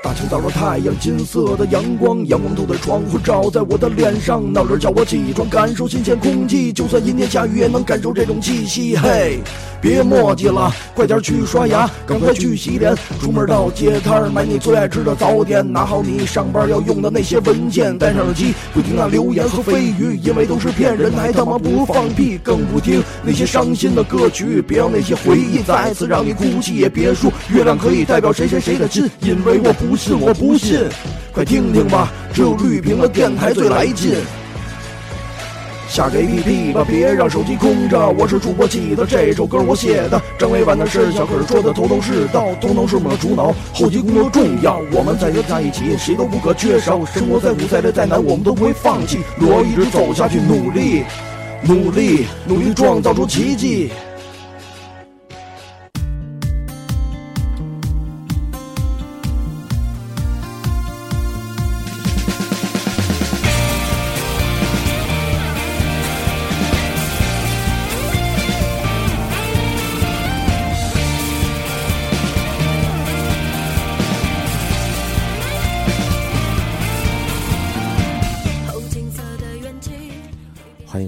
大清早的太阳，金色的阳光，阳光透在窗户，照在我的脸上。闹铃叫我起床，感受新鲜空气。就算阴天下雨，也能感受这种气息。嘿，别墨迹了，快点去刷牙，赶快去洗脸。出门到街摊儿买你最爱吃的早点，拿好你上班要用的那些文件，戴上耳机不听那流言和蜚语，因为都是骗人，还他妈不放屁，更不听那些伤心的歌曲。别让那些回忆再次让你哭泣，也别说月亮可以代表谁谁谁的心，因为我不。不信，我不信，快听听吧，只有绿屏的电台最来劲。下个 APP 吧，别让手机空着。我是主播记得这首歌我写的，张伟婉的是小可说的头头是道，头脑是我们的主脑，后期工作重要。我们在这在一起，谁都不可缺少。生活再苦再累再难，我们都不会放弃，路要一直走下去，努力，努力，努力创造出奇迹。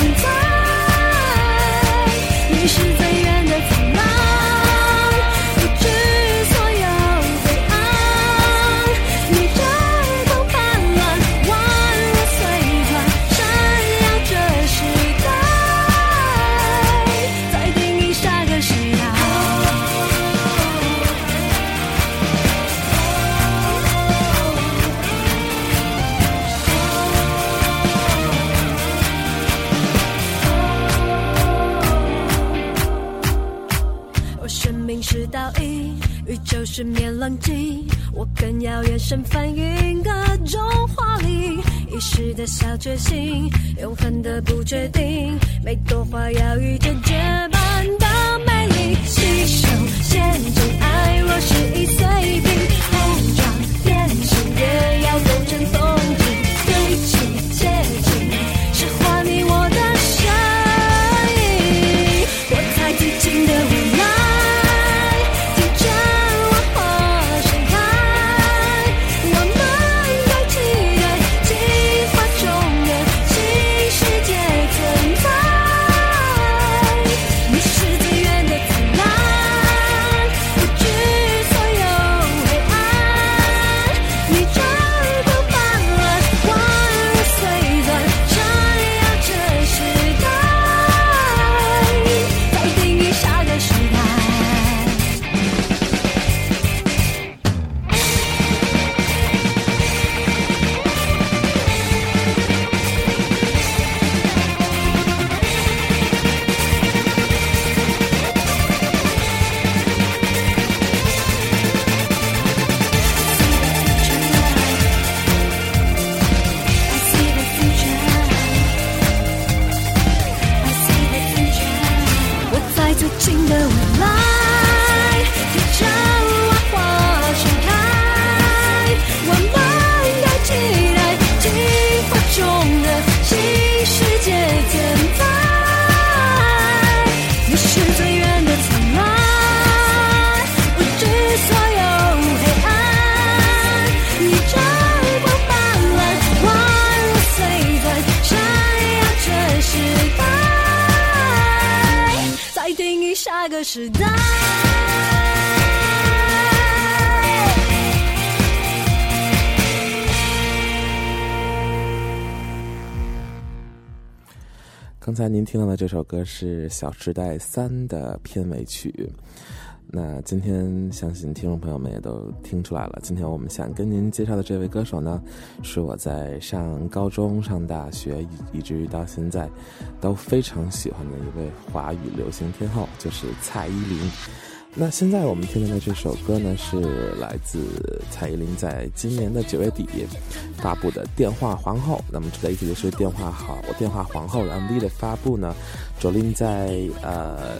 十更遥远身翻云各种华丽，一时的小决心，永恒的不确定，每朵花要遇见绝个时代。刚才您听到的这首歌是《小时代三》的片尾曲。那今天相信听众朋友们也都听出来了，今天我们想跟您介绍的这位歌手呢，是我在上高中、上大学以以至于到现在都非常喜欢的一位华语流行天后，就是蔡依林。那现在我们听到的这首歌呢，是来自蔡依林在今年的九月底发布的《电话皇后》。那么值得一提的是，《电话好电话皇后》MV 的发布呢，卓琳在呃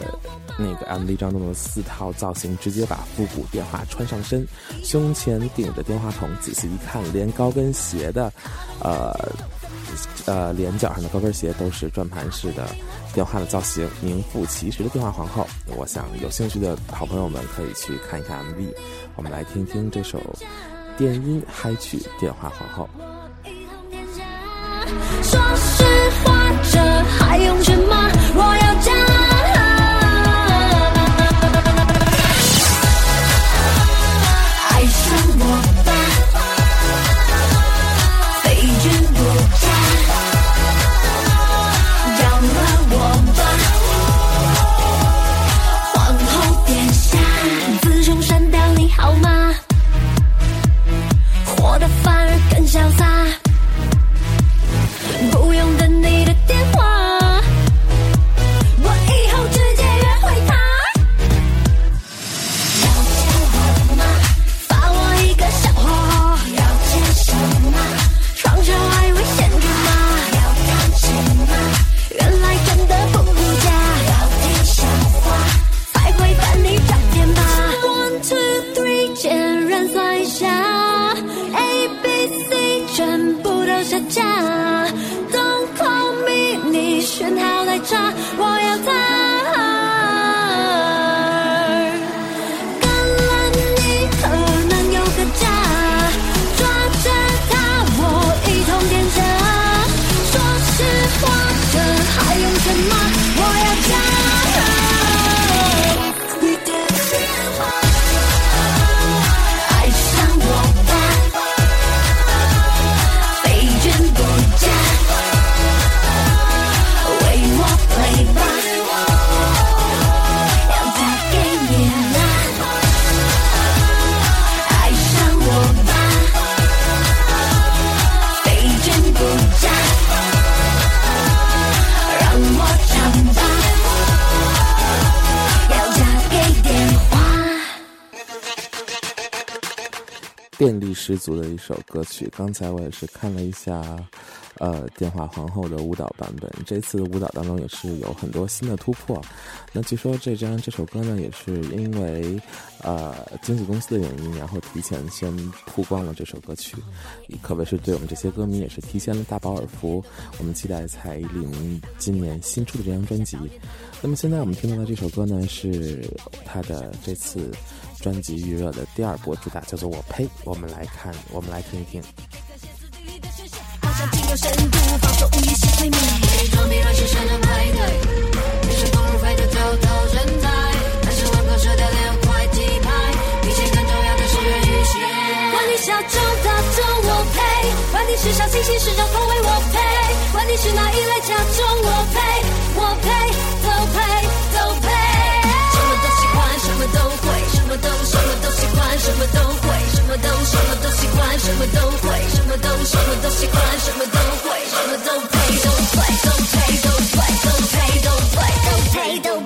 那个 MV 当中的四套造型，直接把复古电话穿上身，胸前顶着电话筒，仔细一看，连高跟鞋的呃呃连脚上的高跟鞋都是转盘式的。电话的造型，名副其实的电话皇后。我想有兴趣的好朋友们可以去看一看 MV。我们来听听这首电音嗨曲《电话皇后》。说实话，这还用电力十足的一首歌曲。刚才我也是看了一下，呃，电话皇后的舞蹈版本。这次的舞蹈当中也是有很多新的突破。那据说这张这首歌呢，也是因为呃经纪公司的原因，然后提前先曝光了这首歌曲，可谓是对我们这些歌迷也是提前了大饱耳福。我们期待蔡依林今年新出的这张专辑。那么现在我们听到的这首歌呢，是她的这次。专辑预热的第二波主打叫做《我呸》，我们来看，我们来听一听。管你，是小清新市场口味，我呸！管你是哪一类假中，我呸！我呸，什么都会，什么都什么都喜欢，什么都会，什么都什么都喜欢，什么都会，什么都配都配都配都配都配都配都配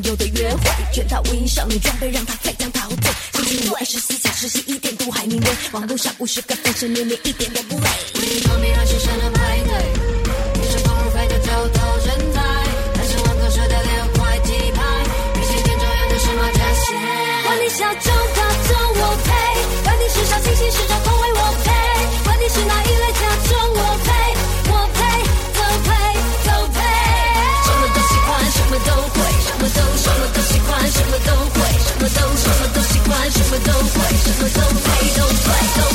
都配。全套无印少女装备，让她非常陶醉。星期五二十四小时十一点都还明威，网络上五十个粉丝年年一点都不累。旁边让新生的派对，女生公路飞的头头人才，男生玩口舌的六块鸡排，比起天中央的什么加些？管你小众大众我配，管你是小清新市场口味我配，管你是哪一类假中我配，我配都配都配，什么都喜欢，什么都 Don't play, don't play, don't play, don't.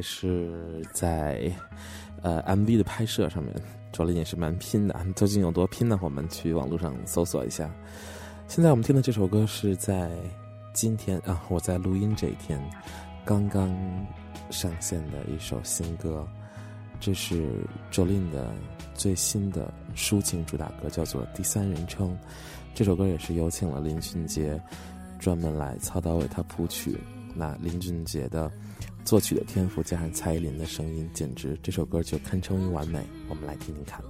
是在呃 MV 的拍摄上面，卓林也是蛮拼的。究竟有多拼呢？我们去网络上搜索一下。现在我们听的这首歌是在今天啊，我在录音这一天刚刚上线的一首新歌，这是卓林的最新的抒情主打歌，叫做《第三人称》。这首歌也是有请了林俊杰专门来操刀为他谱曲。那林俊杰的作曲的天赋加上蔡依林的声音，简直这首歌就堪称于完美。我们来听听看。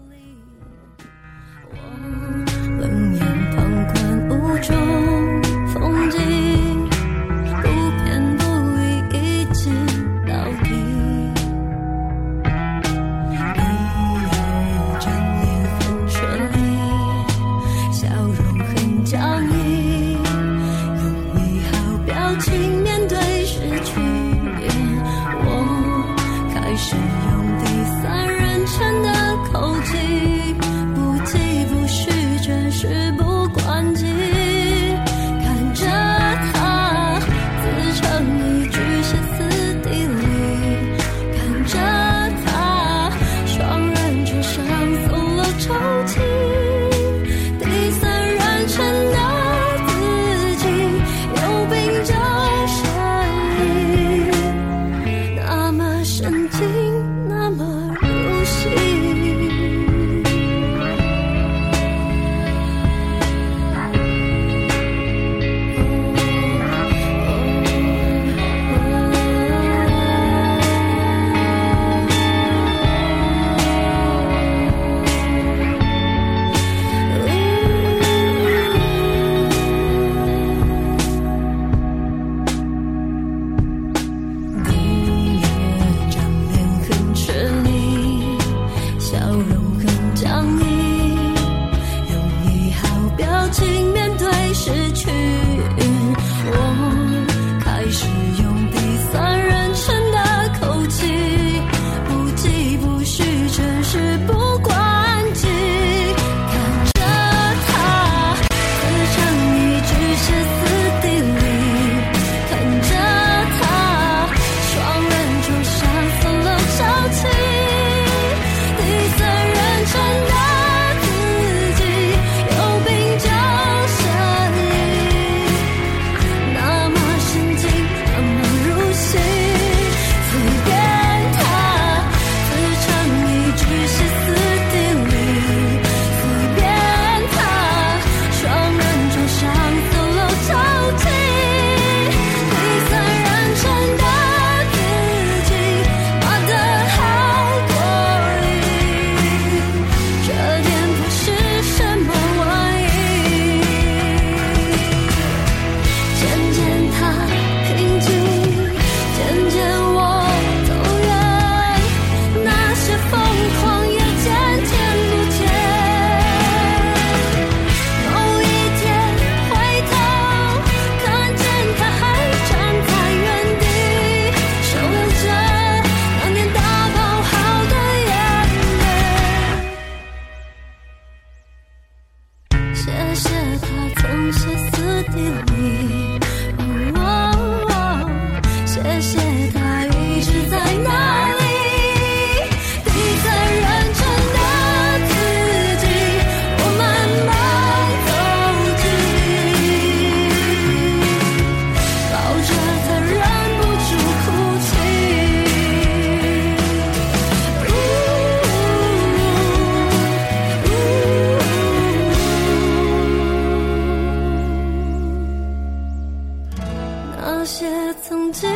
些曾经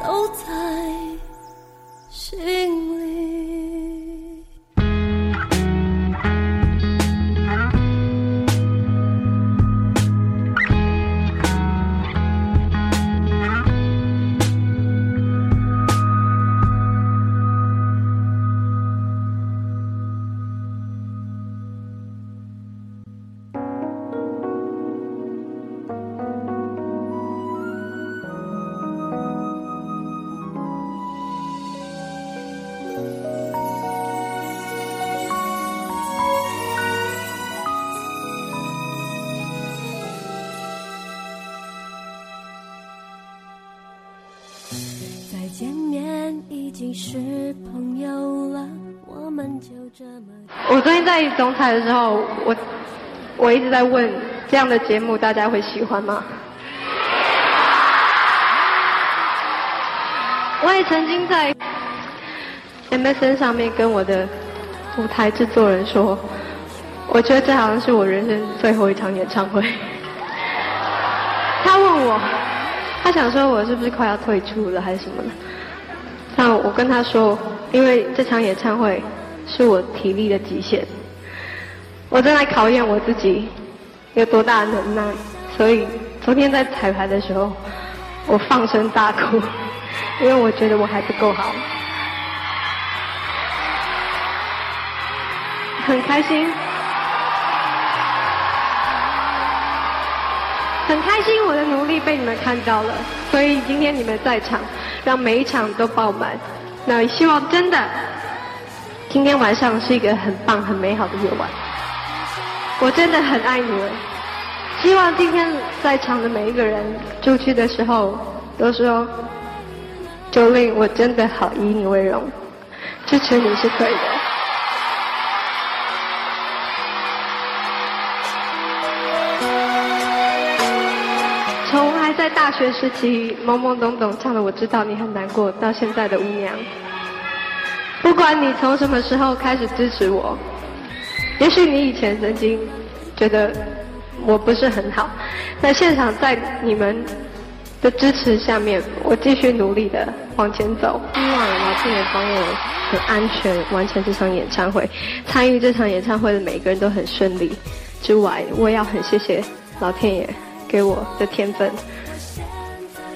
都在心里。经是朋友了，我们就这么。我最近在总彩的时候，我我一直在问这样的节目大家会喜欢吗？我也曾经在 MSN 上面跟我的舞台制作人说，我觉得这好像是我人生最后一场演唱会。他想说我是不是快要退出了还是什么的？但我跟他说，因为这场演唱会是我体力的极限，我正在考验我自己有多大的能耐，所以昨天在彩排的时候，我放声大哭。因为我觉得我还不够好，很开心，很开心我的努力被你们看到了，所以今天你们在场，让每一场都爆满。那希望真的，今天晚上是一个很棒、很美好的夜晚。我真的很爱你们，希望今天在场的每一个人出去的时候都说。周令，我真的好以你为荣，支持你是对的。学时期懵懵懂懂唱的我知道你很难过，到现在的舞娘，不管你从什么时候开始支持我，也许你以前曾经觉得我不是很好，那现场在你们。的支持下面，我继续努力的往前走。希望老天爷帮我很安全完成这场演唱会，参与这场演唱会的每一个人都很顺利。之外，我也要很谢谢老天爷给我的天分，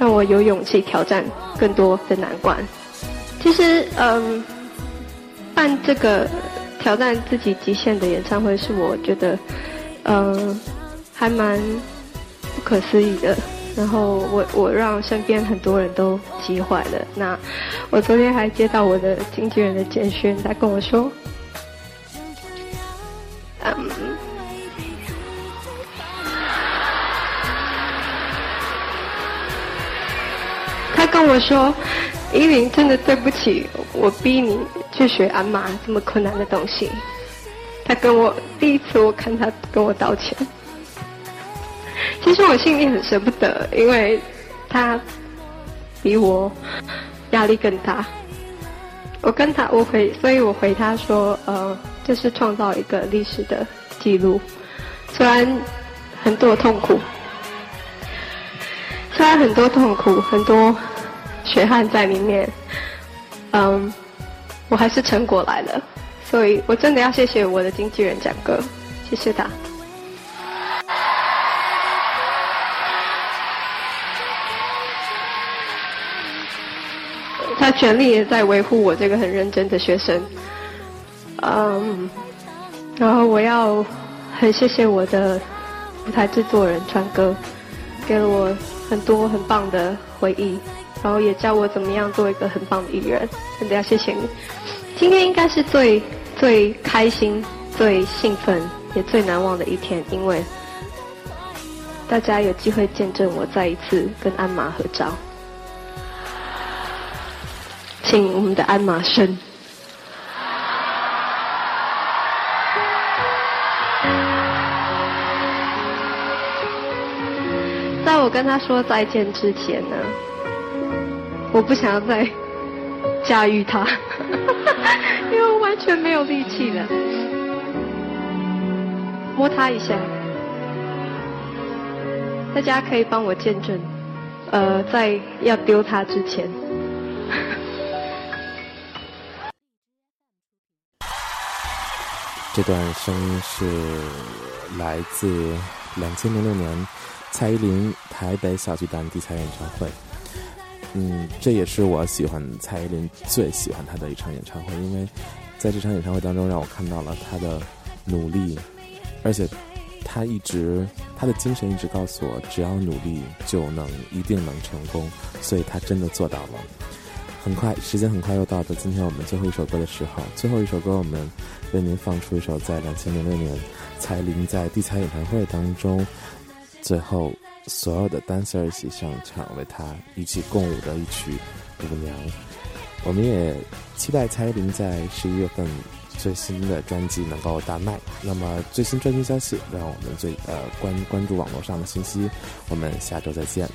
让我有勇气挑战更多的难关。其实，嗯，办这个挑战自己极限的演唱会，是我觉得，嗯，还蛮不可思议的。然后我我让身边很多人都急坏了。那我昨天还接到我的经纪人的简讯，他跟我说，嗯，跟我说，依琳真的对不起，我逼你去学鞍马这么困难的东西。他跟我第一次我看他跟我道歉。其实我心里很舍不得，因为他比我压力更大。我跟他，我回，所以我回他说，呃，这是创造一个历史的记录，虽然很多痛苦，虽然很多痛苦，很多血汗在里面，嗯，我还是成果来了，所以我真的要谢谢我的经纪人蒋哥，谢谢他。他全力也在维护我这个很认真的学生，嗯，然后我要很谢谢我的舞台制作人川哥，给了我很多很棒的回忆，然后也教我怎么样做一个很棒的艺人，真的要谢谢你。今天应该是最最开心、最兴奋也最难忘的一天，因为大家有机会见证我再一次跟鞍马合照。请我们的鞍马声。在我跟他说再见之前呢，我不想要再驾驭它，因为我完全没有力气了。摸它一下，大家可以帮我见证，呃，在要丢它之前。这段声音是来自两千零六年蔡依林台北小巨蛋地彩演唱会。嗯，这也是我喜欢蔡依林最喜欢她的一场演唱会，因为在这场演唱会当中，让我看到了她的努力，而且她一直她的精神一直告诉我，只要努力就能一定能成功，所以她真的做到了。很快，时间很快又到了今天我们最后一首歌的时候。最后一首歌，我们为您放出一首在两千零六年蔡依林在地彩演唱会当中，最后所有的 dancer 一起上场为他一起共舞的一曲《舞娘》。我们也期待蔡依林在十一月份最新的专辑能够大卖。那么最新专辑消息，让我们最呃关关注网络上的信息。我们下周再见。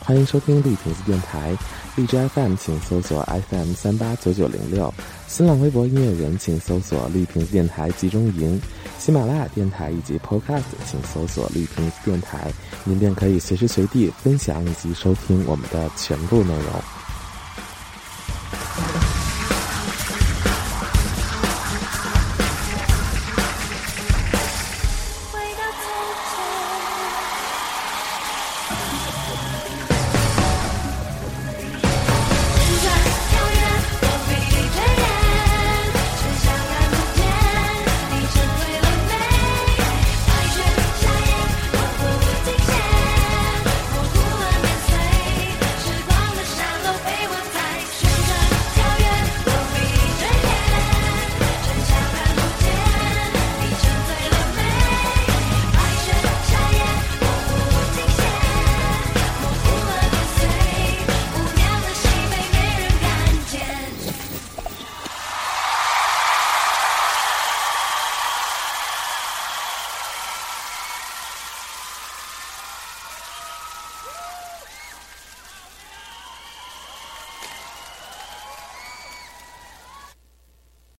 欢迎收听绿瓶子电台，荔枝 FM 请搜索 FM 三八九九零六，新浪微博音乐人请搜索绿瓶子电台集中营，喜马拉雅电台以及 Podcast 请搜索绿瓶子电台，您便可以随时随地分享以及收听我们的全部内容。